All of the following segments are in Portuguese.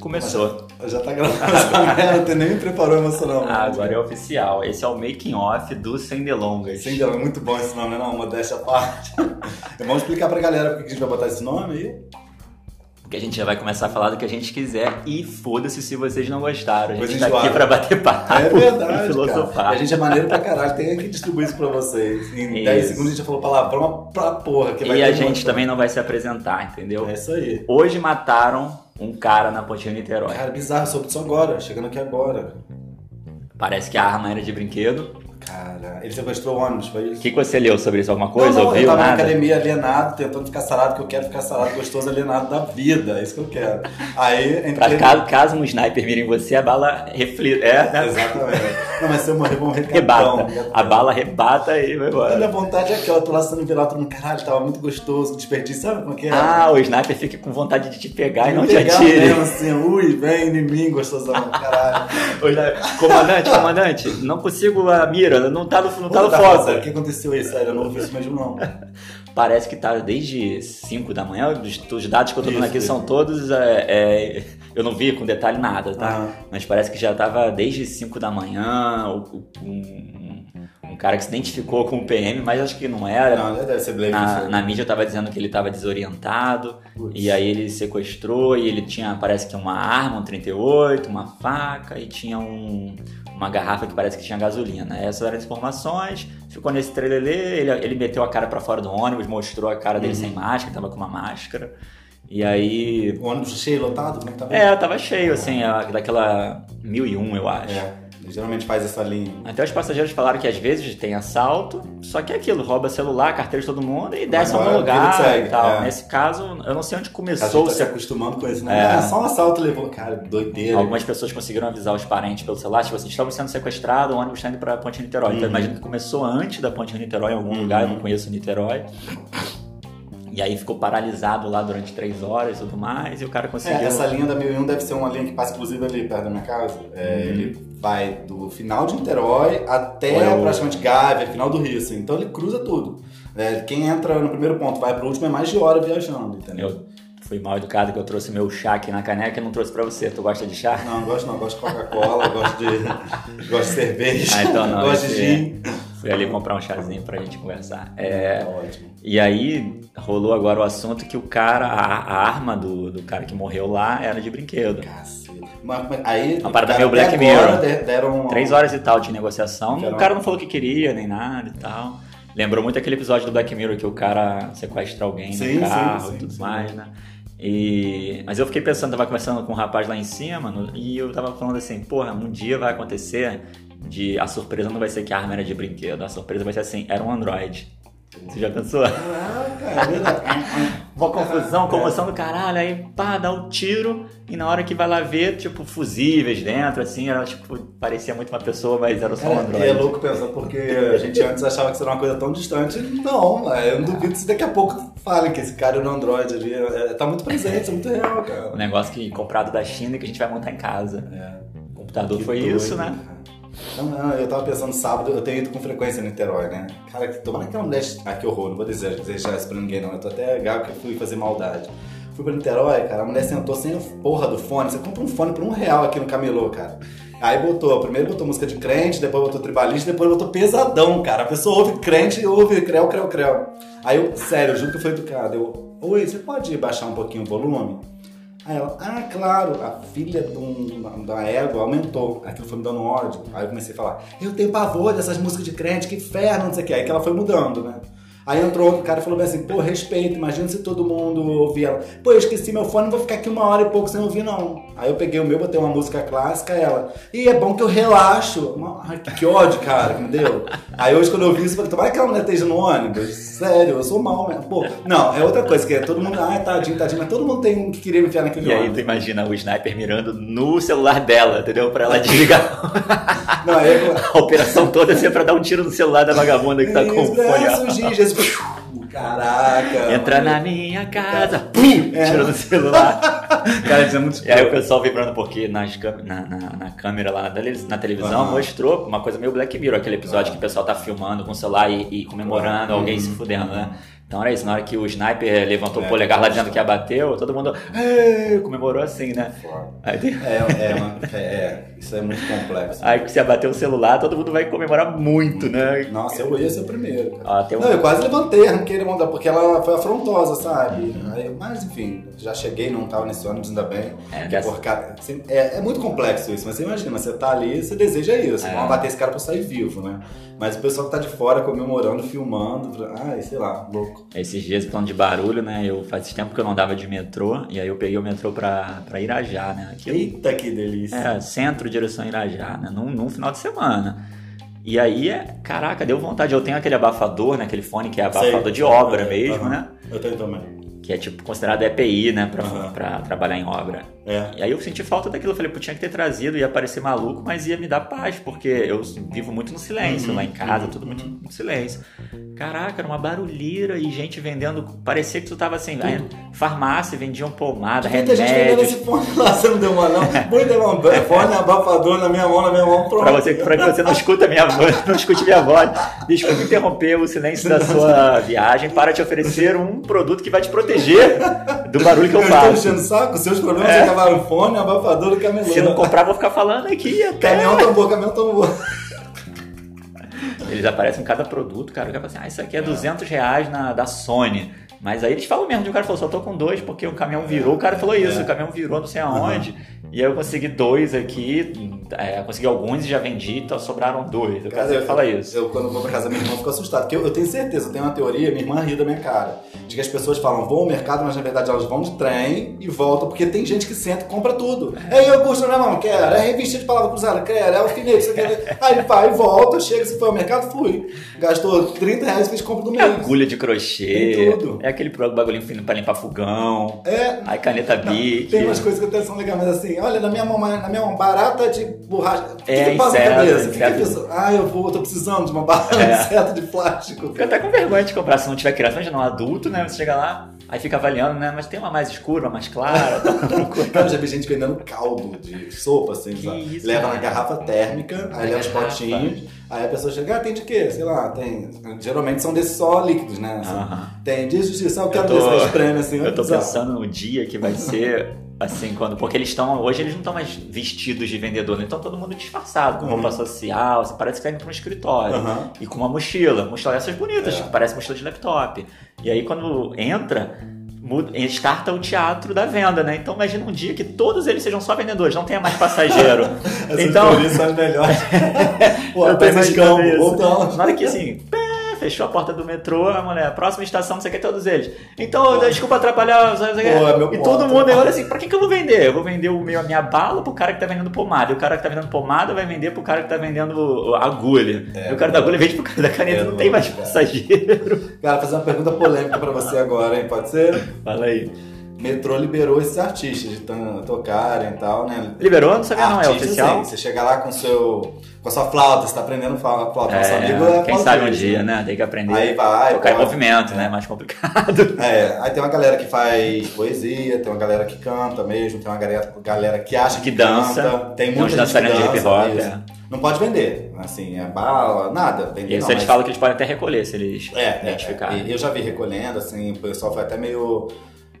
Começou. Já tá gravando essa merda, nem me preparou emocional. Ah, agora é oficial. Esse é o making off do Sem Delongas. Sem delongas, é muito bom esse nome, né? Não, modéstia à parte. Vamos explicar pra galera por que a gente vai botar esse nome aí. Porque a gente já vai começar a falar do que a gente quiser e foda-se se vocês não gostaram. A gente tá aqui pra bater papo É verdade, e filosofar. cara. A gente é maneiro pra caralho, tem que distribuir isso pra vocês. Em Isso. 10 segundos a gente já falou palavrão pra porra. Que vai E a gente também não vai se apresentar, entendeu? É isso aí. Hoje mataram um cara na Pontinha Niterói. Cara, bizarro, soube disso agora, chegando aqui agora. Parece que a arma era de brinquedo. Cara, ele sequestrou o ônibus, foi O isso? que, que você leu sobre isso? Alguma coisa? não, não, Ouviu? eu tava na Nada? academia alienado, tentando ficar sarado, que eu quero ficar sarado, gostoso, alienado da vida. É isso que eu quero. Aí, Pra entrei... caso, caso um sniper mire em você, a bala reflita. É, né? Exatamente. Não, mas se eu morrer, vão morrer Rebata. gatão. A bala rebata e vai A embora. minha vontade é aquela, eu tô lá sendo todo mundo, caralho, tava muito gostoso, desperdício, sabe como é que é? Ah, o sniper fica com vontade de te pegar e não te Pegar atire. mesmo, assim, ui, vem em mim, gostosão, caralho. O Comandante, comandante, não consigo a mira, não tá no, não tá no. O que aconteceu aí, sério? Eu não vi isso mesmo, não. Parece que tá desde 5 da manhã, os, os dados que eu tô dando Isso, aqui isso. são todos. é, é, eu não vi com detalhe nada, tá? Ah. Mas parece que já tava desde 5 da manhã, um, um cara que se identificou com o PM, mas acho que não era. Não, deve ser Blake. Na, na mídia tava dizendo que ele tava desorientado, e aí ele sequestrou, e ele tinha, parece que uma arma, um 38, uma faca, e tinha um, uma garrafa que parece que tinha gasolina. Essas eram as informações, ficou nesse trelelê, ele, ele meteu a cara pra fora do ônibus, mostrou a cara dele Uhum. sem máscara, tava com uma máscara, e aí... O ônibus cheio, lotado? Como é que tava? É, tava cheio, assim, daquela 1001, eu acho. É, geralmente faz essa linha. Até os passageiros falaram que às vezes tem assalto, só que é aquilo, rouba celular, carteira de todo mundo e desce Agora, algum lugar segue, e tal. é. Nesse caso, eu não sei onde A começou. gente tá Se acostumando com isso, né? É. Só um assalto levou. Cara, doideira. algumas pessoas conseguiram avisar os parentes pelo celular, tipo assim, estamos sendo sequestrados, o ônibus está indo pra Ponte Niterói. Então Uhum. imagino que começou antes da Ponte Niterói, em algum Uhum. lugar, eu não conheço Niterói. E aí ficou paralisado lá durante três horas e tudo mais, e o cara conseguiu. É, essa linha da 1001 deve ser uma linha que passa, inclusive, ali perto da minha casa. É, Uhum. Ele vai do final de Niterói até Olha o- praticamente Gávea, final do Rio, assim. Então ele cruza tudo. É, quem entra no primeiro ponto vai pro último é mais de hora viajando, entendeu? Eu fui mal educado que eu trouxe meu chá aqui na caneca e não trouxe pra você. Tu gosta de chá? Não, não gosto não. Gosto de Coca-Cola, gosto de gosto de cerveja, Ah, então não, gosto de esse- gin. Fui ali comprar um chazinho pra gente conversar. É, ótimo. E aí rolou agora o assunto que o cara, a, a arma do, do cara que morreu lá era de brinquedo. Cacete. Mas, aí, Uma parada meio Black Mirror. de- Deram Três horas e tal de negociação. Quero O cara não falou o que queria, nem nada e tal. Lembrou muito aquele episódio do Black Mirror que o cara sequestra alguém Sim, no carro sim, sim, e tudo mais, né? E... Mas eu fiquei pensando, tava conversando com um rapaz lá em cima, no- e eu tava falando assim, porra, um dia vai acontecer de a surpresa não vai ser que a arma era de brinquedo, a surpresa vai ser assim, era um Android. Você já pensou? Caraca, é verdade. Uma confusão, comoção do caralho, aí pá, dá o tiro e na hora que vai lá ver, tipo, fusíveis dentro, assim, era tipo, parecia muito uma pessoa, mas era só um Cara, Android. e é louco pensar porque a gente antes achava que isso era uma coisa tão distante. Não, eu não duvido se daqui a pouco falem que esse cara era um Android ali. É, tá muito presente, é muito real, Um cara. negócio que comprado da China e que a gente vai montar em casa. É. O computador Que foi doido, isso, né? Não, não, eu tava pensando sábado, eu tenho ido com frequência em Niterói, né? Cara, tomara que é um leste. Ah, que horror, não vou dizer, desejar isso pra ninguém, não. Eu tô até gago que eu fui fazer maldade. Fui pra Niterói, cara, a mulher sentou sem a porra do fone. Você compra um fone por um real aqui no camelô, cara. Aí botou, primeiro botou música de crente, depois botou tribalista, depois botou pesadão, cara. A pessoa ouve crente e ouve creu, creu, creu. Aí eu, sério, eu juro que foi educado. Eu, oi, você pode baixar um pouquinho o volume? Aí ela, ah, claro, a filha de um- da égua aumentou. Aquilo foi me dando ódio. Aí eu comecei a falar, eu tenho pavor dessas músicas de crente, que inferno, não sei o que. Aí que ela foi mudando, né? Aí entrou outro cara e falou bem assim, pô, respeito, imagina se todo mundo ouvir ela. Pô, eu esqueci meu fone, vou ficar aqui uma hora e pouco sem ouvir, não. Aí eu peguei o meu, botei uma música clássica, ela, e é bom que eu relaxo. Ai, que, ódio, cara, que me deu. Aí hoje quando eu vi isso, eu falei, tomara que ela mulher esteja no ônibus. Sério, eu sou mal mesmo. Pô, não, é outra coisa, que é todo mundo, ah, tadinho, tadinho, mas todo mundo tem um que queria me enfiar naquele E aí ônibus. tu imagina o sniper mirando no celular dela, entendeu? Pra ela desligar Não, aí eu, a operação toda assim pra dar um tiro no celular da vagabunda que tá com o Isso, fone. braços Caraca. Entra na minha casa, pum, É. tira do celular. Cara, isso é muito E aí o pessoal vibrando porque nas na, na, na câmera lá na na televisão Aham. mostrou uma coisa meio Black Mirror, aquele episódio que o pessoal tá filmando com o celular e, e comemorando, Uhum. alguém se fudendo, né? Então era isso, na hora que o sniper levantou É, o polegar lá que dizendo que abateu, todo mundo comemorou assim, né? Aí, É, é, uma- é, é, isso é muito complexo. aí que se abater o celular, todo mundo vai comemorar muito, né? Nossa, eu ia ser o primeiro. tem um- Não, eu quase levantei, arranquei ele mandar, porque ela foi afrontosa, sabe? Aí, mas enfim, já cheguei, não tava nesse ônibus ainda bem. É, dessa- por assim, é, é muito complexo isso, mas você imagina, você tá ali, você deseja isso, É. vão abater esse cara pra sair vivo, né? Mas o pessoal que tá de fora comemorando, filmando, ai, sei lá, louco. Esses dias, falando de barulho, né? Eu faz tempo que eu não andava de metrô, e aí eu peguei o metrô pra, pra Irajá, né? Eita, que delícia. é, centro, direção Irajá, né? Num, num final de semana. E aí, é, caraca, deu vontade. Eu tenho aquele abafador, né? Aquele fone que é abafador Sei. de obra É, mesmo, né? Eu tenho também. Que é tipo considerado EPI, né? Pra, Aham. pra trabalhar em obra. É. E aí eu senti falta daquilo. Eu falei, pô, tinha que ter trazido, ia parecer maluco, mas ia me dar paz, porque eu vivo muito no silêncio, Uhum, lá em casa, uhum, tudo muito no silêncio. Caraca, era uma barulheira e gente vendendo. Parecia que tu tava assim, aí, farmácia, vendiam pomada, Muita gente vendendo esse fone lá, você não deu uma não? Muita mão, fone abafador na minha mão, na minha mão, pronto. Pra você, pra que você não escuta minha voz, não escute minha voz. Desculpa interromper o silêncio da sua viagem para te oferecer um produto que vai te proteger do barulho que eu Eu estou faço. enchendo o saco, seus problemas É. é. acabaram fone, abafador do camelô. Se não comprar, vou ficar falando aqui até. Caminhão tombou, caminhão tombou. Eles aparecem em cada produto, cara. O cara fala assim, ah, isso aqui é 200 reais na, da Sony. Mas aí eles falam mesmo, o cara falou, só tô com dois porque o caminhão virou. O cara falou isso, É. o caminhão virou não sei aonde. E aí eu consegui dois aqui, é, consegui alguns e já vendi, então sobraram dois. O cara sempre fala isso. Eu, quando vou pra casa da minha irmã, fico assustado. Porque eu, eu tenho certeza, eu tenho uma teoria, minha irmã ri da minha cara. De que as pessoas falam, vão ao mercado, mas na verdade elas vão de trem e voltam, porque tem gente que senta e compra tudo. É não é não, quero. É revista de palavra cruzada, quero. É alfinete, isso aqui. Aí ele vai, volta, chega, se foi ao mercado, fui. Gastou 30 reais e fez compra do É mês. agulha de crochê, é aquele bagulhinho fino pra limpar fogão, É, aí caneta Bic. Tem umas coisas que até são legais, mas assim, olha, na minha mão, na minha barata de borracha. O que, É, que passa na inseto, cabeça? O que que inseto. pessoa- Ah, eu vou, tô precisando de uma barata É. de inseto de plástico. Fica até com vergonha de comprar se não tiver criança, imagina um adulto, né? Você chega lá, aí fica avaliando, né? Mas tem uma mais escura, uma mais clara, tá. Cara, eu já vi gente vendendo caldo de sopa, assim, Que sabe? isso, leva cara. na garrafa térmica, aí leva os potinhos, aí a pessoa chega, ah, tem de quê? Sei lá, tem. Geralmente são desses só líquidos, né? Assim, Aham. Tem disso, disso, eu quero Eu tô- desses prêmios, assim. Eu tô pensando no dia que vai ser assim, quando. Porque eles estão. Hoje eles não estão mais vestidos de vendedor, né? Então todo mundo disfarçado, com roupa Uhum. social, assim, parece que tá indo pra um escritório. Aham. E com uma mochila. Mochila dessas bonitas, É. que parece mochila de laptop. E aí quando entra. Muda, starta o teatro da venda, né? Então imagina um dia que todos eles sejam só vendedores, não tenha mais passageiro. Essas então, são as melhores. Pô, eu tô imaginando isso. voltamos. Na hora que assim, fechou a porta do metrô, a mulher, próxima estação, não sei o que, todos eles. Então, desculpa atrapalhar, não sei o que. Pô, é e todo mundo olha assim, pra que, que eu vou vender? Eu vou vender o meu, a minha bala pro cara que tá vendendo pomada. E o cara que tá vendendo pomada vai vender pro cara que tá vendendo agulha. É, e o cara da agulha vende pro cara da caneta, É não tem mais cara. passageiro. Cara, fazer uma pergunta polêmica pra você agora, hein? Pode ser? Fala aí. Metrô liberou esses artistas de tocarem e tal, né? Liberou? Não sabia não, é oficial? sim. Você chega lá com seu com a sua flauta, você tá aprendendo flauta, flauta. Nosso amigo É, é quem sabe um dia, né? Tem que aprender. Aí vai, Tocar em vai. movimento, É. né? Mais complicado. É, aí tem uma galera que faz poesia, tem uma galera que canta mesmo, tem uma galera, galera que acha que, Que dança. canta, tem muita gente que dançarinos de dança, hip hop, é. Não pode vender, assim, é bala, nada. Vender E isso não, eles mas- falam que eles podem até recolher se eles É, é, identificarem. é. Eu já vi recolhendo, assim, o pessoal foi até meio.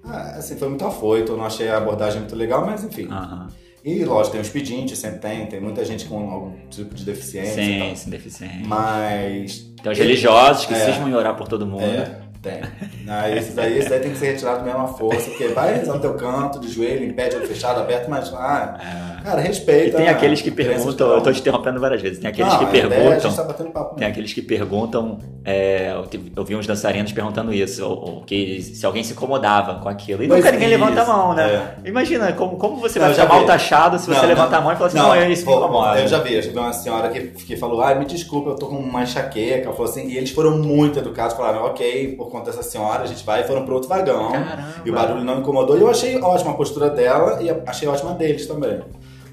Ah, assim, foi muito afoito, eu não achei a abordagem muito legal, mas enfim. Aham. E lógico, tem os pedintes, sempre tem, tem muita gente com algum tipo de deficiência Sim, sim, deficiente. Mas. Tem os religiosos que É. cismam em orar por todo mundo. É, tem. Aí, esses aí, esses aí tem que ser retirado mesmo à força, porque vai no teu canto, de joelho, em pé, de olho fechado, aberto, mas. Ah, É. cara, E respeita. tem a aqueles que perguntam, eu tô um. te interrompendo várias vezes, tem aqueles Não, que ideia é A perguntam, gente tá batendo papo tem aqueles que perguntam, é, eu vi uns dançarinos perguntando isso, ou, ou que se alguém se incomodava com aquilo. E Pois nunca é, ninguém levanta a isso, mão, né? é. Imagina, como, como você Não, vai ficar mal taxado se você Não, levantar não. a mão e falar assim, não, isso me pô, incomoda. Eu já vi, eu já vi uma senhora que, que falou, ai, me desculpa, eu tô com uma enxaqueca. Falou assim, e eles foram muito educados, falaram, ok, por conta dessa senhora, a gente vai e foram pro outro vagão. Caramba. E o barulho não incomodou. E eu achei ótima a postura dela e achei ótima deles também.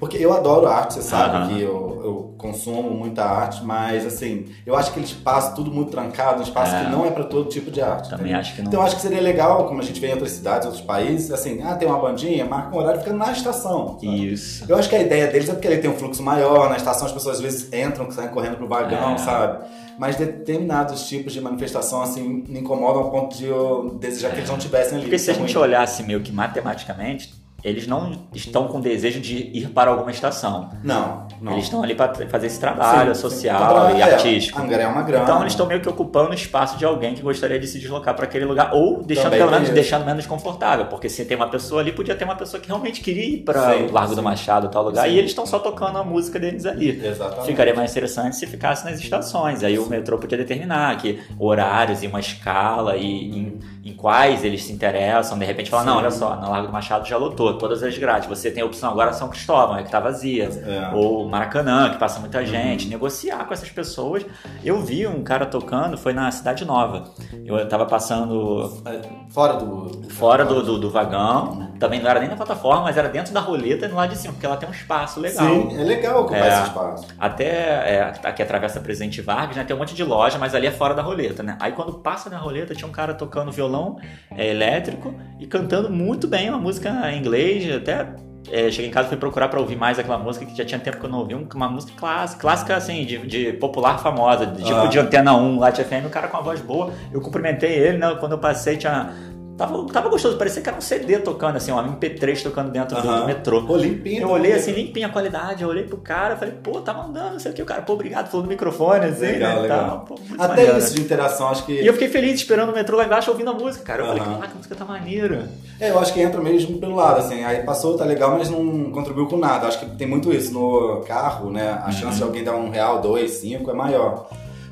Porque eu adoro arte, você sabe Aham. que eu, eu consumo muita arte, mas assim, eu acho que eles passam tudo muito trancado, um espaço É. que não é pra todo tipo de arte. Também entendeu? acho que não. Então eu acho que seria legal, como a gente vê em outras cidades, outros países, assim, ah, tem uma bandinha, marca um horário fica na estação. sabe? Isso. Eu acho que a ideia deles é porque ele tem um fluxo maior, na estação as pessoas às vezes entram, saem correndo pro vagão, É. sabe? Mas determinados tipos de manifestação, assim, me incomodam ao ponto de eu desejar que eles não tivessem ali. Porque se a é gente ruim. olhasse meio que matematicamente, eles não estão com desejo de ir para alguma estação. Não, não. Eles estão ali para fazer esse trabalho Sim, sim. social Pra- e é, artístico. Angariar uma grana. Então eles estão meio que ocupando o espaço de alguém que gostaria de se deslocar para aquele lugar ou deixando Também pelo menos deixando menos confortável, porque se tem uma pessoa ali podia ter uma pessoa que realmente queria ir para Sim, o Largo do sim. Machado, tal lugar, Sim. e eles estão só tocando a música deles ali. Exatamente. Ficaria mais interessante se ficasse nas estações. Aí o metrô podia determinar que horários e uma escala e em, em quais eles se interessam. De repente falar, Sim. não, olha só, na Largo do Machado já lotou, todas as grades. Você tem a opção agora São Cristóvão, é que tá vazia. É. Ou Maracanã, que passa muita gente. Negociar com essas pessoas. Eu vi um cara tocando, foi na Cidade Nova. Eu tava passando É, Fora do. fora do, do, do vagão. Também não era nem na plataforma, mas era dentro da roleta e no lado de cima, porque ela tem um espaço legal. Sim, é legal ocupar É. esse espaço. Até é, aqui atravessa Presidente Vargas, né? Tem um monte de loja, mas ali é fora da roleta, né? Aí quando passa na roleta, tinha um cara tocando violão é, elétrico e cantando muito bem uma música em inglês. Até é, cheguei em casa e fui procurar pra ouvir mais aquela música que já tinha tempo que eu não ouvi. um- Uma música clássica, clássica assim, de, de popular famosa, de, tipo Ah. de Antena 1, Light FM, o cara com a voz boa. Eu cumprimentei ele, né? Quando eu passei, tinha. Tava, tava gostoso, parecia que era um CD tocando, assim, um MP3 tocando dentro do- do, Aham. metrô. Pô, limpinho. Eu olhei assim, limpinha a qualidade, eu olhei pro cara, falei, pô, tá mandando, não sei o que, o cara, pô, obrigado, falou no microfone, assim, Legal, né, legal. pô, Até maneiro. isso de interação, acho que. E eu fiquei feliz esperando o metrô lá embaixo ouvindo a música, cara. Eu falei, Aham. caraca, a música tá maneira. É, eu acho que entra mesmo pelo lado, assim. Aí passou, tá legal, mas não contribuiu com nada. Acho que tem muito isso no carro, né? A chance de alguém dar um real, dois, cinco é maior.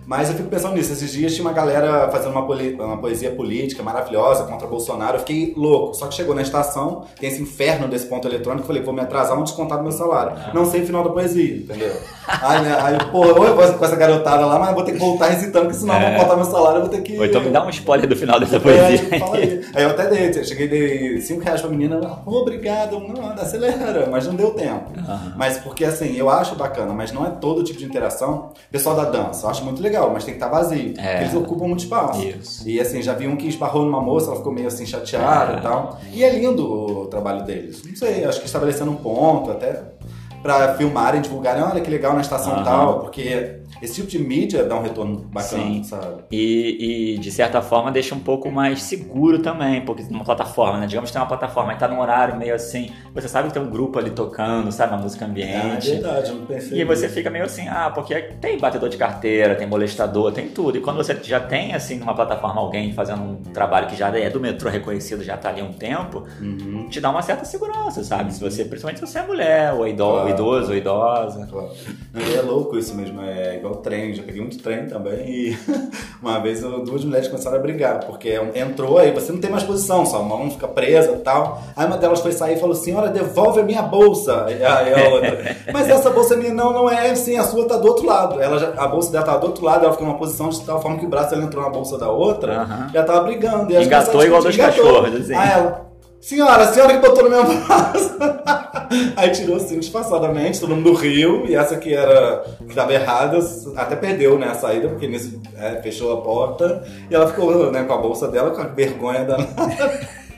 Mas eu fico pensando nisso. Esses dias tinha uma galera fazendo uma, uma poesia política maravilhosa contra Bolsonaro. Eu fiquei louco. Só que chegou na estação, tem esse inferno desse ponto eletrônico. Eu falei, vou me atrasar, vou descontar do meu salário. Não sei o final da poesia, entendeu? aí, né, aí, pô, ou eu vou com essa garotada lá, mas vou ter que voltar recitando, porque senão É. vão cortar meu salário, eu vou ter que. Ou então me dá um spoiler do final dessa É, poesia. aí. Aí eu até dei, eu cheguei dei 5 reais pra menina, pô, obrigado, não, acelera, mas não deu tempo. Mas porque assim, eu acho bacana, mas não é todo tipo de interação. Pessoal da dança, eu acho muito legal, mas tem que estar vazio. É. Eles ocupam muito espaço. Isso. E assim, já vi um que esbarrou numa moça, ela ficou meio assim chateada É. e tal. E é lindo o trabalho deles. Não sei, acho que estabelecendo um ponto até pra filmarem, divulgarem, olha que legal na estação Aham. tal, porque esse tipo de mídia dá um retorno bacana, Sim. sabe? E, e, de certa forma deixa um pouco mais seguro também, porque numa plataforma, né? Digamos que tem uma plataforma e tá num horário meio assim, você sabe que tem um grupo ali tocando, sabe? Uma música É, é ambiente. verdade, eu não pensei. E aí você nisso. fica meio assim, ah, porque tem batedor de carteira, tem molestador, tem tudo. E quando você já tem, assim, numa plataforma alguém fazendo um trabalho que já é do metrô reconhecido, já tá ali há um tempo, Uhum. te dá uma certa segurança, sabe? Se você, principalmente se você é mulher, ou ido, Claro. idoso, ou idosa. Claro. E é louco isso mesmo, é igual trem, já peguei muito trem também e uma vez duas mulheres começaram a brigar, porque entrou aí, você não tem mais posição, sua mão fica presa e tal. Aí uma delas foi sair e falou, senhora, devolve a minha bolsa. E aí a outra, mas essa bolsa minha não, não é, sim, a sua tá do outro lado. Ela já- a bolsa dela tava do outro lado, ela ficou numa posição de tal forma que o braço dela entrou na bolsa da outra, já tava brigando. E Engatou igual dois engatou. cachorros, assim. Aí ela, senhora, a senhora que botou no meu braço. Aí tirou assim disfarçadamente, todo mundo riu, e essa que era que tava errada, até perdeu né, a saída, porque nisso é, fechou a porta, e ela ficou né, com a bolsa dela, com a vergonha danada.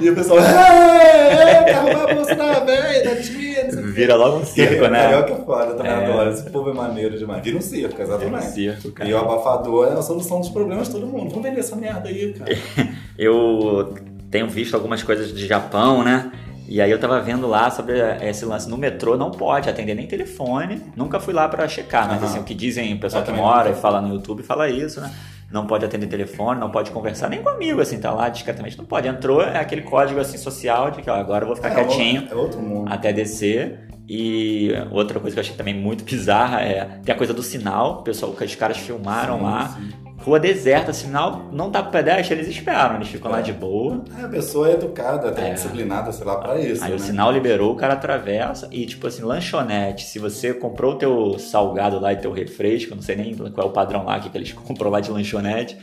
E o pessoal, é, quer roubar a bolsa da velha, da quê. Vira logo um circo, né? Carioca é foda, também É. adoro. Esse povo é maneiro demais. Vira um circo, Vira um exatamente. circo, cara. E o abafador é a solução dos problemas de todo mundo. Vamos vender essa merda aí, cara. Eu tenho visto algumas coisas de Japão, né? E aí eu tava vendo lá sobre esse lance no metrô, não pode atender nem telefone. Nunca fui lá pra checar, mas Aham. assim, o que dizem o pessoal Eu que mora e fala no YouTube fala isso, né? Não pode atender telefone, não pode conversar nem com amigo, assim, tá lá discretamente, não pode. Entrou, é aquele código assim social de que ó, agora eu vou ficar É, quietinho É outro mundo. até descer. E outra coisa que eu achei também muito bizarra é tem a coisa do sinal, pessoal, que os caras filmaram Sim, lá. sim. Rua deserta, sinal não tá pro pedestre, eles esperam, eles ficam lá de boa. É, a pessoa é educada, até É. disciplinada, sei lá, pra isso. Aí né? o sinal liberou, o cara atravessa e, tipo assim, lanchonete. Se você comprou o teu salgado lá e teu refresco, não sei nem qual é o padrão lá que que eles compram lá de lanchonete.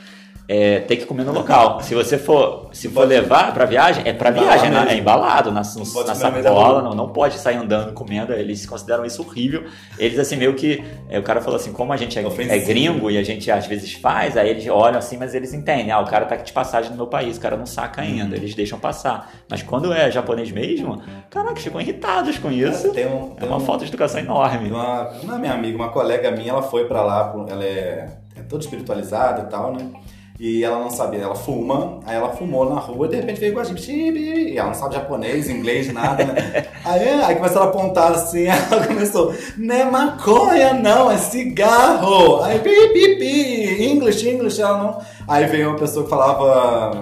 É, tem que comer no local. Se você for, se for levar pra viagem, é Embalar viagem, né? mesmo. é embalado na, no- na sacola, não, não pode sair andando comendo. Eles consideram isso horrível. Eles, assim, meio que. é, o cara falou assim: como a gente é, é gringo e a gente às vezes faz, aí eles olham assim, mas eles entendem. Ah, o cara tá aqui de passagem no meu país, o cara não saca ainda, eles deixam passar. Mas quando é japonês mesmo, caraca, ficam irritados com isso. Tem um, É tem uma um- falta de educação enorme. Uma, uma minha amiga, uma colega minha, ela foi pra lá, ela é, é toda espiritualizada e tal, né? E ela não sabia, ela fuma, aí ela fumou na rua e de repente veio com a gente, e ela não sabe japonês, inglês, nada, né? Aí, aí começou a apontar assim, ela começou, não é maconha não, é cigarro! Aí, pi, pi, pi, English, English, ela não... Aí veio uma pessoa que falava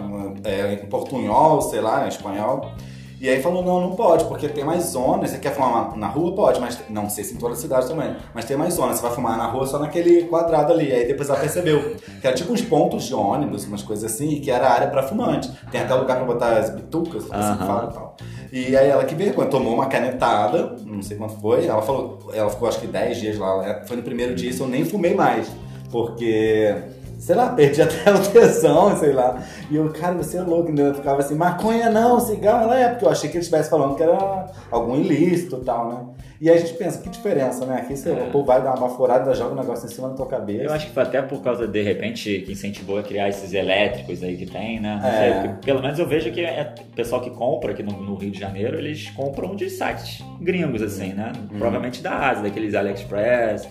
é, em portunhol, sei lá, em espanhol, e aí falou, não, não pode, porque tem mais zonas. Você quer fumar na rua? Pode, mas não sei se em toda a cidade também. Mas tem mais zonas. Você vai fumar na rua só naquele quadrado ali. Aí depois ela percebeu que era tipo uns pontos de ônibus, umas coisas assim, e que era área pra fumante. Tem até lugar pra botar as bitucas, assim Aham. que fala e tal. E aí ela que vergonha, tomou uma canetada, não sei quanto foi. Ela falou, ela ficou acho que 10 dias lá. Foi no primeiro dia, isso eu nem fumei mais. Porque sei lá, perdi até o tesão, sei lá. E eu, cara, você é louco, né? Eu ficava assim, maconha não, cigarro, ela é, porque eu achei que ele estivesse falando que era algum ilícito e tal, né? E aí a gente pensa, que diferença, né? Aqui você, o povo vai dar uma baforada, joga o negócio em cima da tua cabeça. Eu acho que foi até por causa, de repente, que incentivou a criar esses elétricos aí que tem, né? É. sei, pelo menos eu vejo que é o pessoal que compra aqui no, no Rio de Janeiro, eles compram de sites gringos, assim, né? Uhum. Provavelmente da Ásia, daqueles AliExpress.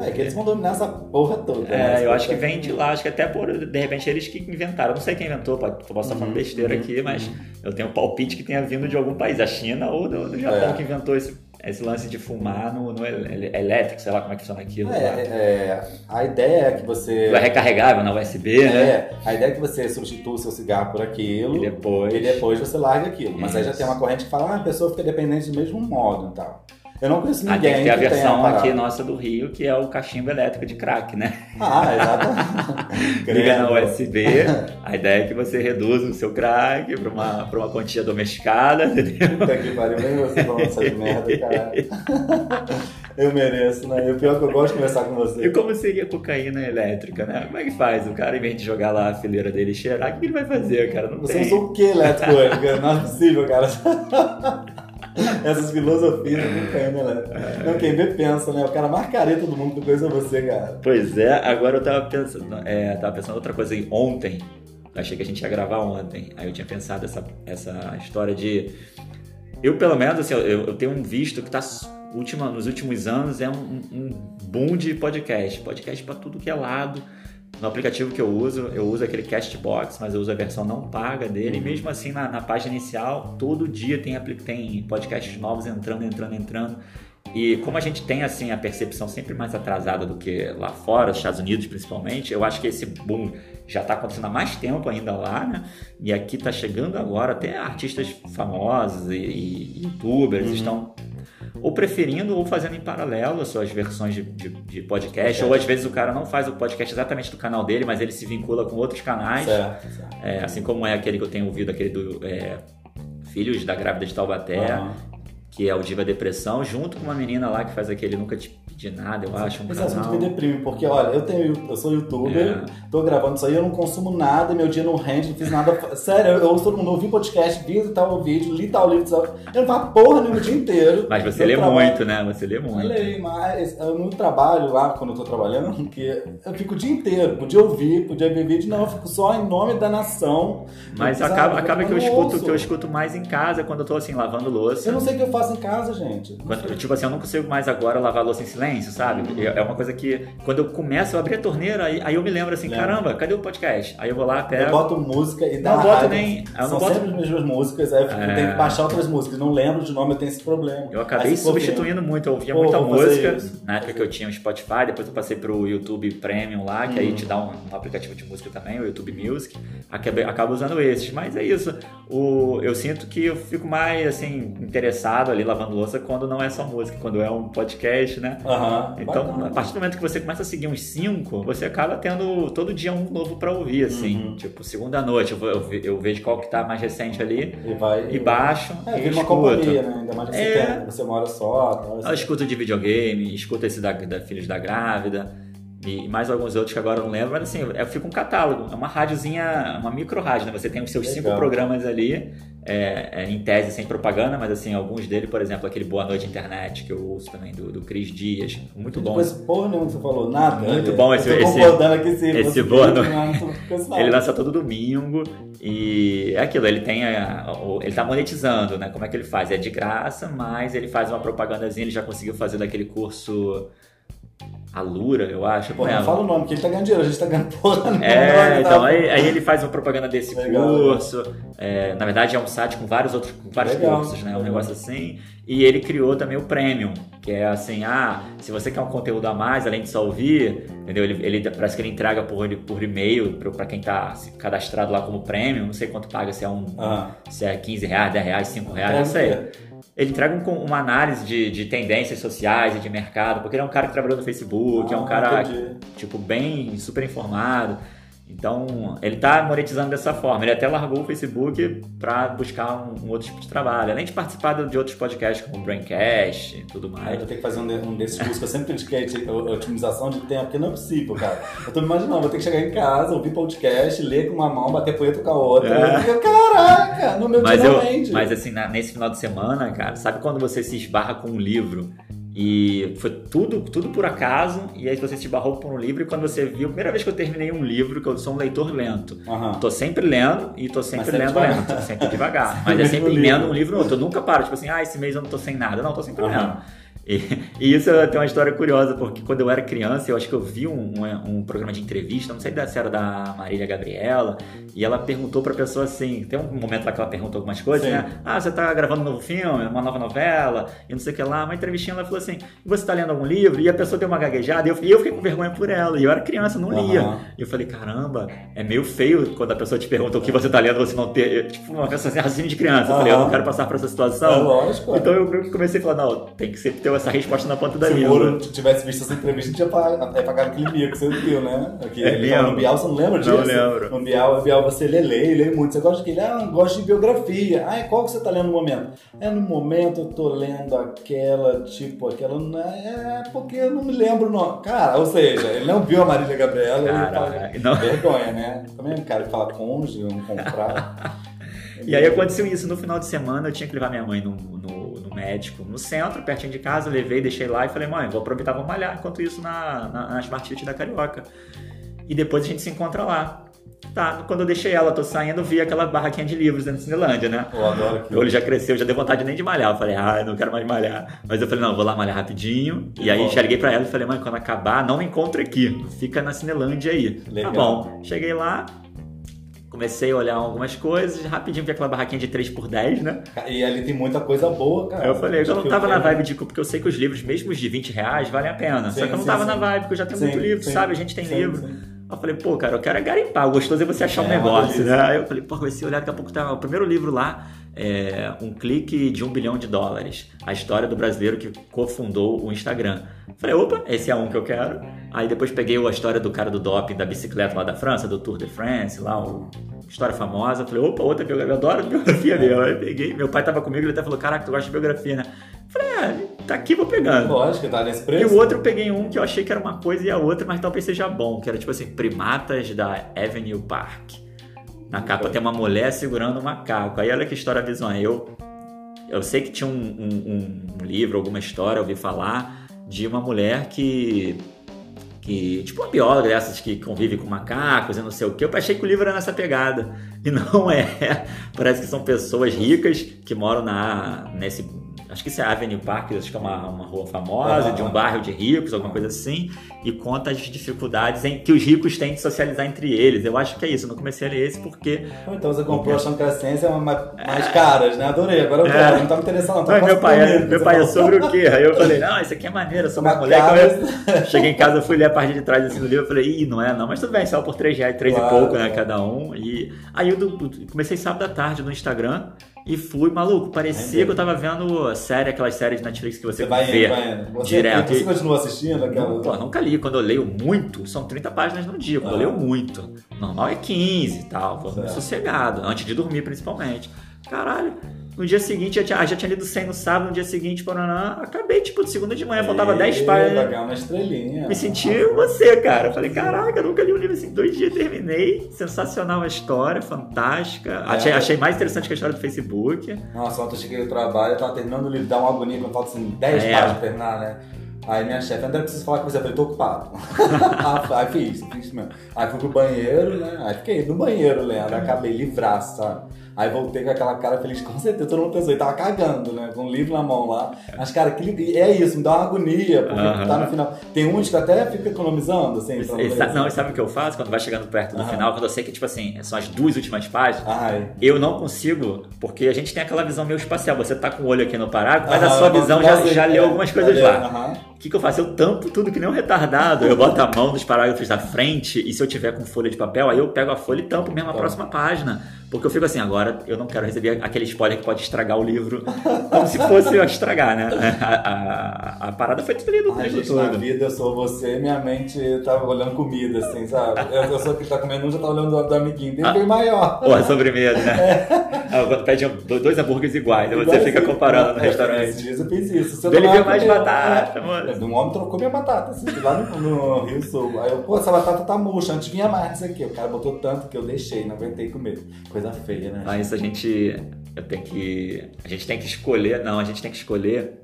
É, que eles vão dominar essa porra toda. né? É, eu acho que vem de lá, acho que até por, de repente, eles que inventaram. Eu não sei quem inventou, pode- posso estar falando Uhum, besteira uhum, aqui, mas eu tenho um palpite que tenha vindo de algum país, a China ou do, do Japão, É. que inventou esse, esse lance de fumar no, no el- elétrico, sei lá como é que funciona aquilo. É, é, é, a ideia é que você. É recarregável na USB, né? É, a ideia é que você substitua o seu cigarro por aquilo E depois. e depois você larga aquilo. Mas aí já tem uma corrente que fala, ah, a pessoa fica dependente do mesmo modo e tal. Eu não conheço Aí ninguém tem que ter a versão aqui nossa do Rio, que é o cachimbo elétrico de crack, né? Ah, exatamente. Liga na. USB, a ideia é que você reduza o seu crack para uma, pra uma quantia domesticada, entendeu? Puta que pariu, nem você falando essas merda, cara. Eu mereço, né? E o pior é que eu gosto de conversar com E você. como seria cocaína elétrica, né? Como é que faz? O cara, em vez de jogar lá a fileira dele e cheirar, o que ele vai fazer, cara? Não Você tem. usou o que elétrico? Não é possível, cara. Essas filosofias não tem, né, Léo? Não, quem vê pensa, né? O cara mais careta do mundo que coisa é você, cara. Pois é, agora eu tava pensando, é, tava pensando outra coisa aí. Ontem, eu achei que a gente ia gravar ontem. Aí eu tinha pensado essa, essa história de. Eu, pelo menos, assim, eu, eu tenho um visto que tá. Última, nos últimos anos é um, um boom de podcast. Podcast pra tudo que é lado. No aplicativo que eu uso, eu uso aquele Castbox, mas eu uso a versão não paga dele. E mesmo assim, na, na página inicial, todo dia tem, tem podcasts novos entrando, entrando, entrando. E como a gente tem assim a percepção sempre mais atrasada do que lá fora, os Estados Unidos principalmente, eu acho que esse boom já está acontecendo há mais tempo ainda lá, né? E aqui está chegando agora até artistas famosos e, e youtubers Uhum. estão ou preferindo ou fazendo em paralelo as suas versões de, de, de podcast, ou às vezes o cara não faz o podcast exatamente do canal dele, mas ele se vincula com outros canais. Certo, certo. É, assim como é aquele que eu tenho ouvido, aquele do é, Filhos da Grávida de Taubaté, Aham. Que é o Diva Depressão, junto com uma menina lá que faz aquele Nunca Te Pedi Nada, eu acho, um Esse assunto canal. me deprime, porque olha, eu tenho, eu sou youtuber, É. tô gravando isso aí, eu não consumo nada, meu dia não rende, não fiz nada. Sério, eu ouço todo mundo, ouvi podcast, vi tal vídeo, li tal livro, tal- eu não faço porra nenhuma o dia inteiro. Mas você Eu lê trabalho- muito, né? Você lê Eu muito. leio, mas eu no trabalho lá, quando eu tô trabalhando, que eu fico o dia inteiro, podia ouvir, podia ver vídeo, não, eu fico só em nome da nação. Mas Eu, acaba, acaba que eu não escuto ouço. que eu escuto mais em casa quando eu tô assim, lavando louça. Eu não sei o que eu faço em casa, gente. Quando- tipo assim, eu não consigo mais agora lavar a louça em silêncio, sabe? É é uma coisa que, quando eu começo a abrir a torneira, aí, aí eu me lembro assim, Lembra. caramba, cadê o podcast? Aí eu vou lá, Eu pego. boto música e dá Não boto nem- eu não São boto- sempre as mesmas músicas, aí eu É. tenho que baixar outras músicas. Não lembro de nome, eu tenho esse problema. Eu acabei substituindo muito, eu ouvia Pô, muita música na época que eu tinha o Spotify, depois eu passei pro YouTube Premium lá, que Hum. aí te dá um, um aplicativo de música também, o YouTube Music. Acabei, acabo usando esses, mas é isso. O, eu sinto que eu fico mais assim interessado ali lavando louça quando não é só música, quando é um podcast, né? Aham. Então, bacana. a partir do momento que você começa a seguir uns cinco, você acaba tendo todo dia um novo pra ouvir, assim. Uhum. Tipo, segunda noite, eu, vou- eu, ve- eu vejo qual que tá mais recente ali E vai. e baixo É, e vira uma companhia, né? Ainda mais que você, É. tem, você mora só. Tal, Eu assim. escuto de videogame, escuto esse da, da Filhos da Grávida. E mais alguns outros que agora eu não lembro, mas assim, fica um catálogo, é uma rádiozinha, uma micro rádio, né? Você tem os seus Legal. cinco programas ali, é, é, em tese sem propaganda, mas assim, alguns dele, por exemplo, aquele Boa Noite Internet que eu ouço também, do, do Cris Dias, muito bom. Depois, porra nenhuma você falou, nada. Muito Eu bom esse- esse- aqui esse Boa Noite. Ele lança todo domingo e é aquilo, ele tem a- ele tá monetizando, né? Como é que ele faz? É de graça, mas ele faz uma propagandazinha, ele já conseguiu fazer daquele curso Alura, eu acho. Pô, não lembro. fala o nome, porque ele tá ganhando dinheiro, a gente tá ganhando porra É, então aí, aí ele faz uma propaganda desse Legal, curso. é, na verdade é um site com vários outros, com vários Legal, cursos, né? Um negócio assim. E ele criou também o Premium, que é assim, ah, se você quer um conteúdo a mais, além de só ouvir, entendeu? Ele, ele parece que ele entrega por, por e-mail pra quem tá cadastrado lá como Premium, não sei quanto paga, se é um. Ah, Se é 15 reais, 10 reais, 5 reais, não Entrega sei. Ele entrega um- uma análise de, de tendências sociais e de mercado, porque ele é um cara que trabalhou no Facebook, é um Ah, cara entendi. tipo, bem super informado. Então, ele tá monetizando dessa forma. Ele até largou o Facebook para buscar um, um outro tipo de trabalho. Além de participar de outros podcasts como o Braincast e tudo eu mais. vou ter que fazer um, de- um desses cursos que eu sempre critiquei, de- a otimização de tempo, porque não é possível, cara. Eu tô me imaginando, vou ter que chegar em casa, ouvir podcast, ler com uma mão, bater punheta com a outra. É. Eu, caraca, no meu Mas, dia eu, mas assim, na- nesse final de semana, cara, sabe quando você se esbarra com um livro e foi tudo, tudo por acaso, e aí você se esbarrou por um livro, e quando você viu, a primeira vez que eu terminei um livro, que eu sou um leitor lento, Aham. Tô sempre lendo e tô sempre sempre lendo devagar. lento, sempre devagar. Mas é sempre lendo um livro ou outro. Eu nunca paro, tipo assim, ah, esse mês eu não tô sem nada. Não, tô sempre Aham. lendo. E, e isso tem uma história curiosa, porque quando eu era criança, eu acho que eu vi um, um, um programa de entrevista, não sei se era da Marília Gabriela, e ela perguntou pra pessoa assim: tem um momento lá que ela pergunta algumas coisas, Sim. né? Ah, você tá gravando um novo filme, uma nova novela, e não sei o que lá. Uma entrevistinha ela falou assim: você tá lendo algum livro? E a pessoa deu uma gaguejada, e eu, eu fiquei com vergonha por ela. E eu era criança, não lia. Aham. E eu falei, caramba, é meio feio quando a pessoa te pergunta o que você tá lendo, você não ter. Tipo, uma pessoa assim, raciocínio de criança. Eu falei, eu não quero passar por essa É situação. lógico. Então eu meio que comecei a falar, não, tem que sempre ter essa resposta na ponta da Se o língua. Moro tivesse visto essa entrevista, tinha pagado, até pagado aquele mico, você viu, né? Aqui, É ele fala mesmo? no Bial, você não lembra disso? Não lembro. No Bial, no Bial você lê, lê, lê muito. Você gosta de que? Ah, eu gosto de biografia. Ah, e qual que você tá lendo no momento? É, no momento eu tô lendo aquela, tipo, aquela... É, porque eu não me lembro não. Cara, ou seja, ele não viu a Marília Gabriela. ele Caraca, fala- não. Vergonha, né? Também um cara que fala cônjuge, não comprar. E aí aconteceu isso no final de semana, eu tinha que levar minha mãe no, no, no médico, no centro, pertinho de casa, levei, deixei lá e falei, mãe, vou aproveitar, vou malhar enquanto isso na, na, na Smart Fit da Carioca. E depois a gente se encontra lá. Tá, quando eu deixei ela, tô saindo, vi aquela barraquinha de livros dentro da Cinelândia, né? Eu adoro Meu olho já cresceu, já deu vontade nem de malhar. Eu falei, ah, não quero mais malhar. Mas eu falei, não, vou lá malhar rapidinho. E aí Bom. já liguei pra ela e falei, mãe, quando acabar, não me encontre aqui. Fica na Cinelândia aí. Legal. Tá bom. Cheguei lá, comecei a olhar algumas coisas, rapidinho vi aquela barraquinha de 3x10, né? E ali tem muita coisa boa, cara. Eu falei, eu não tava na vibe de. Porque eu sei que os livros, mesmo os de 20 reais, valem a pena. Sim, Só que eu não sim, tava sim. na vibe, porque eu já tenho muito livro, sabe? A gente tem livro. eu falei, pô, cara, eu quero é garimpar. O gostoso é você achar um É, uma negócio, né? Aí eu falei, pô, comecei a olhar, daqui a pouco tá o primeiro livro lá, é Um Clique de um Bilhão de Dólares. A história do brasileiro que cofundou o Instagram. Falei, opa, esse é um que eu quero. Aí depois peguei a história do cara do doping da bicicleta lá da França, do Tour de France, lá, o história famosa. Falei, opa, outra biografia, eu adoro biografia mesmo. Aí peguei, meu pai tava comigo, ele até falou, caraca, tu gosta de biografia, né? Falei, é, tá aqui, vou pegando. Lógico, tá nesse E preço. o outro eu peguei um que eu achei que era uma coisa e a outra, mas talvez seja bom, que era tipo assim, primatas da Avenue Park. Na capa tem uma mulher segurando um macaco. Aí olha que história bizonha. Eu, eu sei que tinha um, um- um livro, alguma história, ouvi falar, de uma mulher que. Que tipo uma bióloga dessas que convive com macacos e não sei o que. Eu achei que o livro era nessa pegada. E não é. Parece que são pessoas ricas que moram na, nesse. Acho que isso é Avenue Park, acho que é uma, uma rua famosa, Ah. de um bairro de ricos, alguma coisa assim, e conta as dificuldades em que os ricos têm de socializar entre eles. Eu acho que é isso. Eu não comecei a ler esse porque Então você comprou achando que as ciências eram mais, mais caras, né? Adorei. Agora eu É. Não tá me interessando, não. Tá meu pai, é, meu pai é falou, sobre o quê? Aí eu falei, não, isso aqui é maneiro, eu sou uma mulher. Eu cheguei em casa, fui ler a parte de trás assim, do livro, eu falei, ih, não é não, mas tudo bem, saiu por 3 reais, 3 Claro, e pouco, né, claro. cada um. E aí eu do- comecei sábado à tarde no Instagram e fui, maluco, parecia que eu tava vendo série, aquelas séries de Netflix que você, Você vai vê indo, vai indo. Você, direto. Você continua assistindo aquela... Não, pô, nunca li. Quando eu leio muito, são 30 páginas no dia. Quando eu Ah. leio muito. Normal é 15 e tal. Vou sossegado. Antes de dormir, principalmente. Caralho. No dia seguinte, já tinha, ah, já tinha lido 100 no sábado, no dia seguinte, paranã, acabei, tipo, de segunda de manhã, faltava 10 páginas. Ganhar uma estrelinha. Me senti você, cara. Falei, caraca, nunca li um livro assim. Dois dias terminei. Sensacional a história, fantástica. É. Achei, achei mais interessante que a história do Facebook. Nossa, ontem eu cheguei do trabalho, eu tava terminando o livro, dá uma agonia quando falta assim 10 É. páginas pra terminar, né? Aí minha chefe, André, preciso falar com você. Eu falei, tô ocupado. aí fiz, fiz mesmo. Aí fui pro banheiro, né? Aí fiquei no banheiro lendo, acabei livraço, sabe? Aí voltei com aquela cara feliz, com certeza, todo mundo pensou, ele tava cagando, né? Com um livro na mão lá. Mas, cara, que é isso, me dá uma agonia, porque Aham. tá no final. Tem uns que até fica economizando, assim, E sa- assim. não, e sabe o que eu faço quando vai chegando perto do Aham. final? Quando eu sei que, tipo assim, são as duas últimas páginas. Ai. Eu não consigo, porque a gente tem aquela visão meio espacial. Você tá com o olho aqui no parágrafo, mas a Aham, sua visão já, já é, leu algumas coisas lá. O que, que eu faço? Eu tampo tudo que nem um retardado. Eu boto a mão nos parágrafos da frente e se eu tiver com folha de papel, aí eu pego a folha e tampo mesmo a próxima página. Porque eu fico assim, agora eu não quero receber aquele spoiler que pode estragar o livro, como se fosse eu estragar, né? A, a, a parada foi tudo lido o Ai, livro gente, na vida eu sou você, minha mente tá olhando comida, assim, sabe? Eu, eu sou que tá comendo um, já tá olhando do, do amiguinho, Ah. tem bem maior. Porra, sobremesa, né? Ah, quando pede dois hambúrgueres iguais, você fica comparando no É, Esses restaurante. dias eu fiz isso. Ele viu mais batata, é. mano. Um homem trocou minha batata, assim, lá no, no Rio Sul. Aí eu, pô, essa batata tá murcha, antes vinha mais disso aqui. O cara botou tanto que eu deixei, não aguentei comer. Coisa feia, né? Isso a gente. Eu tenho que. A gente tem que escolher. Não, a gente tem que escolher.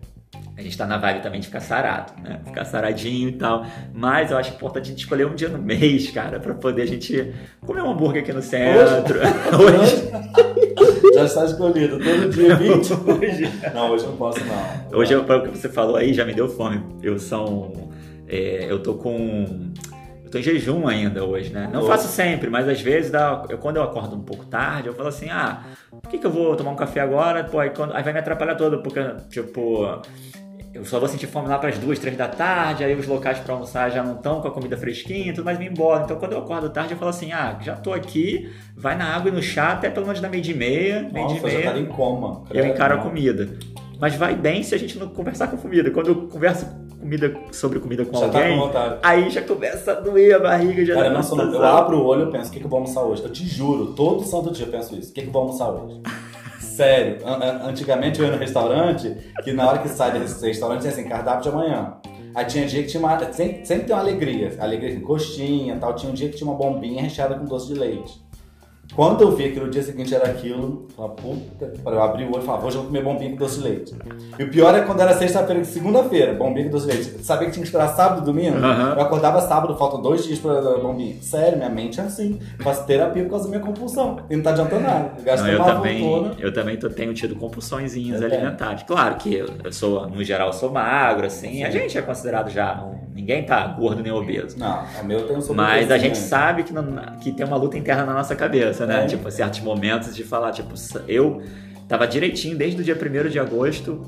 A gente tá na vibe também de ficar sarado, né? Ficar saradinho e tal. Mas eu acho importante a gente escolher um dia no mês, cara, pra poder a gente comer um hambúrguer aqui no centro. Hoje. Já está escolhido, todo dia 20. Hoje. Não, hoje eu não posso, não. Hoje, eu- pelo que você falou aí, já me deu fome. Eu são. é, eu tô com. Eu tô em jejum ainda hoje, né? Não Nossa. faço sempre, mas às vezes, dá, eu, quando eu acordo um pouco tarde, eu falo assim: ah, por que, que eu vou tomar um café agora? Pô, aí, quando- aí vai me atrapalhar todo, porque, tipo. Eu só vou sentir fome lá para as duas, três da tarde, aí os locais para almoçar já não estão com a comida fresquinha, tudo mais me embora. Então quando eu acordo tarde, eu falo assim: ah, já tô aqui, vai na água e no chá até pelo menos da meia de meia, meia de Nossa, eu já meia estaria em coma. eu credo, encaro a não. comida. Mas vai bem se a gente não conversar com comida. Quando eu converso comida, sobre comida com Já tá com alguém, vontade. aí já começa a doer a barriga, já Cara, não sou, eu abro o olho e penso, o que, que eu vou almoçar hoje? Eu te juro, todo santo dia eu penso isso. O que, que eu vou almoçar hoje? Sério, an- an- antigamente eu ia no restaurante, que na hora que sai desse restaurante tinha assim, cardápio de amanhã. Aí tinha dia que tinha uma. Sempre, sempre tem uma alegria. Alegria com coxinha e tal. Tinha um dia que tinha uma bombinha recheada com doce de leite. Quando eu vi que no dia seguinte era aquilo, eu falava, puta. Eu abri o olho e falava, hoje eu vou comer bombinha com doce de leite. E o pior é quando era sexta-feira, segunda-feira, bombinha com doce de leite. Sabia que tinha que esperar sábado e domingo? Aham. Eu acordava sábado, faltam dois dias pra bombinha. Sério, minha mente é assim. Faço terapia por causa da minha compulsão. E não tá adiantando nada. Eu gasto Não, eu uma também, eu também tô- tenho tido compulsõezinhas Eu alimentares. Claro que eu, sou, no geral, eu sou magro, assim. A gente é considerado já. ninguém tá gordo nem obeso. Não, o meu tem um Mas a gente sabe que, não- que tem uma luta interna na nossa cabeça, né? É. Tipo, certos momentos de falar, tipo, eu tava direitinho desde o dia 1 de agosto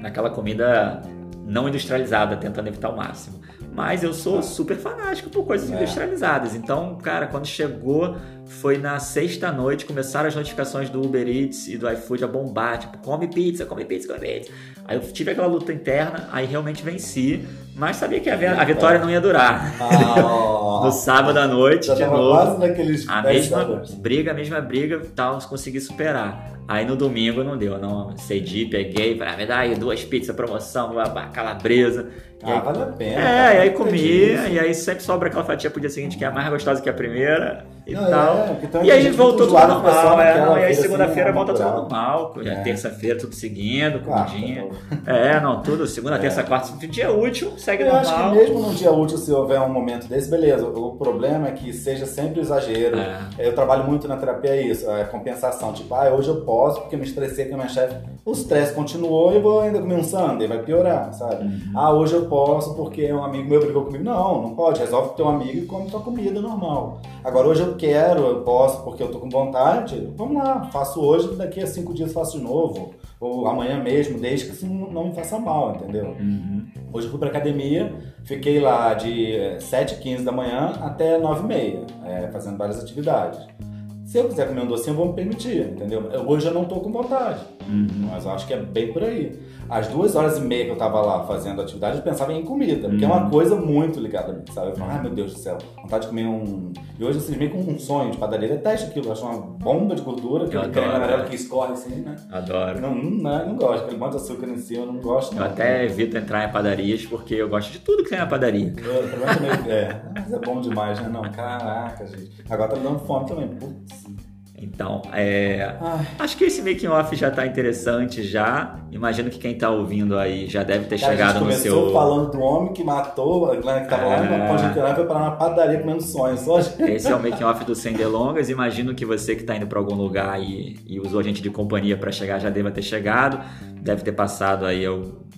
naquela comida não industrializada, tentando evitar o máximo. Mas eu sou super fanático por coisas É. industrializadas. Então, cara, quando chegou, foi na sexta noite, começaram as notificações do Uber Eats e do iFood a bombar, tipo, come pizza, come pizza, come pizza. Aí eu tive aquela luta interna, aí realmente venci, mas sabia que a vitória não ia durar. Ah, No sábado à noite, já de novo. quase naqueles A 10 mesma briga, a mesma briga, tal, consegui superar. Aí no domingo não deu, não cedi, peguei, falei, ah, me dá aí duas pizzas promoção, calabresa. Ah, aí, vale a pena. é, e aí tem comi, disso. e aí sempre sobra aquela fatia pro dia seguinte que é mais gostosa que a primeira e Não, tal. é, também e aí voltou tudo normal, é, naquela não, e aí feira, segunda-feira assim, volta tudo natural. normal, É. terça-feira tudo seguindo, comidinha. tá É, não, tudo, segunda, terça, quarta, dia útil, segue Eu acho normal. que mesmo num dia útil, se houver um momento desse, beleza. O problema é que seja sempre exagero. É. Eu trabalho muito na terapia, é isso, é compensação. Tipo, ah, hoje eu posso porque eu me estressei com a minha chefe. O estresse continuou e eu vou ainda comer um sundae, vai piorar, sabe? Uhum. Ah, hoje eu posso porque um amigo meu brigou comigo. Não, não pode. Resolve com teu amigo e come tua comida normal. Agora, hoje eu quero, eu posso porque eu tô com vontade. Vamos lá, faço hoje, daqui a cinco dias faço de novo. Ou amanhã mesmo, desde que isso não me faça mal, entendeu? Uhum. Hoje eu fui pra academia, fiquei lá de eh, 7h15 da manhã até 9h30, eh, fazendo várias atividades. Se eu quiser comer um docinho, eu vou me permitir, entendeu? Eu, hoje eu não tô com vontade. Uhum. Mas eu acho que é bem por aí. As duas horas e meia que eu tava lá fazendo atividade, eu pensava em comida, porque é uma coisa muito ligada a mim, sabe? Eu falo, ai meu Deus do céu, vontade de comer um. E hoje eu meio com um sonho de padaria, detesto aquilo, eu acho uma bomba de gordura, aquele Eu creme amarelo que escorre assim, né? Adoro. Não, não, não, gosto, aquele monte de açúcar em cima, eu não gosto. Eu Não. até evito entrar em padarias porque eu gosto de tudo que tem na padaria. Eu, meio- é, mas é bom demais, né? Não, caraca, gente. Agora tá me dando fome também. Putz. Então, é, acho que esse making off já tá interessante já. Imagino que quem tá ouvindo aí já deve ter Cara, chegado no começou seu falando do homem que matou, né, que tava lá É. no Conjuntural, foi parar na padaria comendo sonhos. Gente. Esse é o making off do Sem Delongas. Imagino que você que está indo para algum lugar e, e usou a gente de companhia para chegar já deva ter chegado. Deve ter passado aí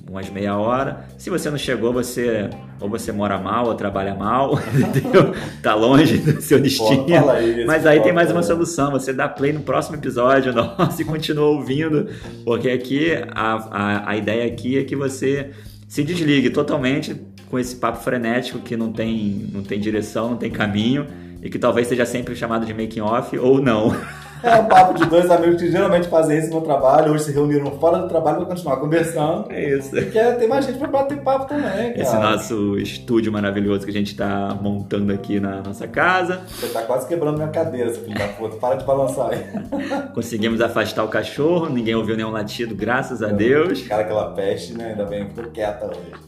umas meia hora. Se você não chegou, você ou você mora mal ou trabalha mal, entendeu? Tá longe do seu destino. Pô, fala isso, Mas aí pô, tem mais uma solução. Você dá play no próximo episódio nosso e continua ouvindo, porque aqui a, a, a ideia aqui é que você se desligue totalmente com esse papo frenético que não tem, não tem direção, não tem caminho e que talvez seja sempre chamado de making off ou não. É um papo de dois amigos que geralmente fazem isso no trabalho, hoje se reuniram fora do trabalho para continuar conversando. É isso. E quer ter mais gente para bater papo também, cara. Esse nosso estúdio maravilhoso que a gente está montando aqui na nossa casa. Você tá quase quebrando minha cadeira, seu filho da puta. Para de balançar aí. Conseguimos afastar o cachorro, ninguém ouviu nenhum latido, graças a Deus. Cara, aquela peste, né? Ainda bem, ficou quieta hoje.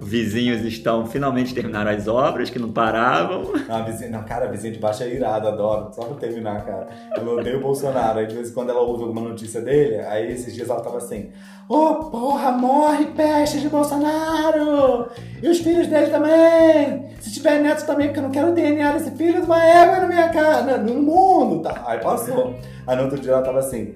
Vizinhos estão finalmente terminaram as obras que não paravam. Não, a vizinha, não, cara, a vizinha de baixo é irada, adoro. Só pra terminar, cara. Eu odeio o Bolsonaro. Aí de vez em quando ela ouve alguma notícia dele, aí esses dias ela tava assim: Ô porra, morre peste de Bolsonaro! E os filhos dele também! Se tiver neto também, porque eu não quero DNA desse filho de uma égua na minha casa, no mundo! Tá. Aí passou. Aí no outro dia ela tava assim.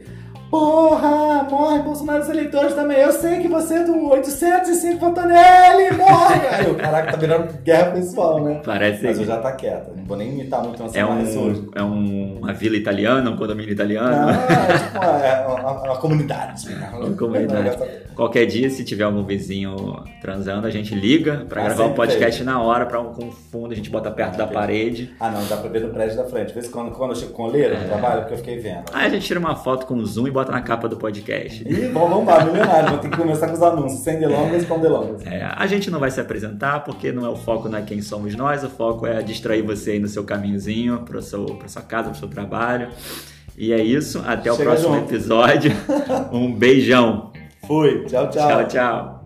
Porra, morre Bolsonaro os eleitores também. Eu sei que você é do 805 votou nele, morre! Aí o caraca tá virando guerra pessoal, né? Parece Mas eu já tá quieta. Não vou nem imitar muito é, mais hoje. um, é um- uma vila italiana, um condomínio italiano. Não, é tipo uma, é uma, uma comunidade. Uma comunidade. Qualquer dia, se tiver algum vizinho transando, a gente liga pra Ah, gravar um podcast na hora, pra um com fundo, a gente bota perto da parede. Ah, não, dá pra ver no prédio da frente. Vê se quando, quando eu chego com oleira no trabalho, porque eu fiquei vendo. Aí a gente tira uma foto com zoom e bota na capa do podcast. Ih, vamos bombar, milionário. Vou ter que começar com os anúncios, sem delongas e com delongas. É, a gente não vai se apresentar porque não é o foco, não é quem somos nós, o foco é distrair você aí no seu caminhozinho, pra sua casa, pro seu trabalho. E é isso, até o Chega próximo junto. episódio. Um beijão. Fui, tchau, tchau. tchau. tchau.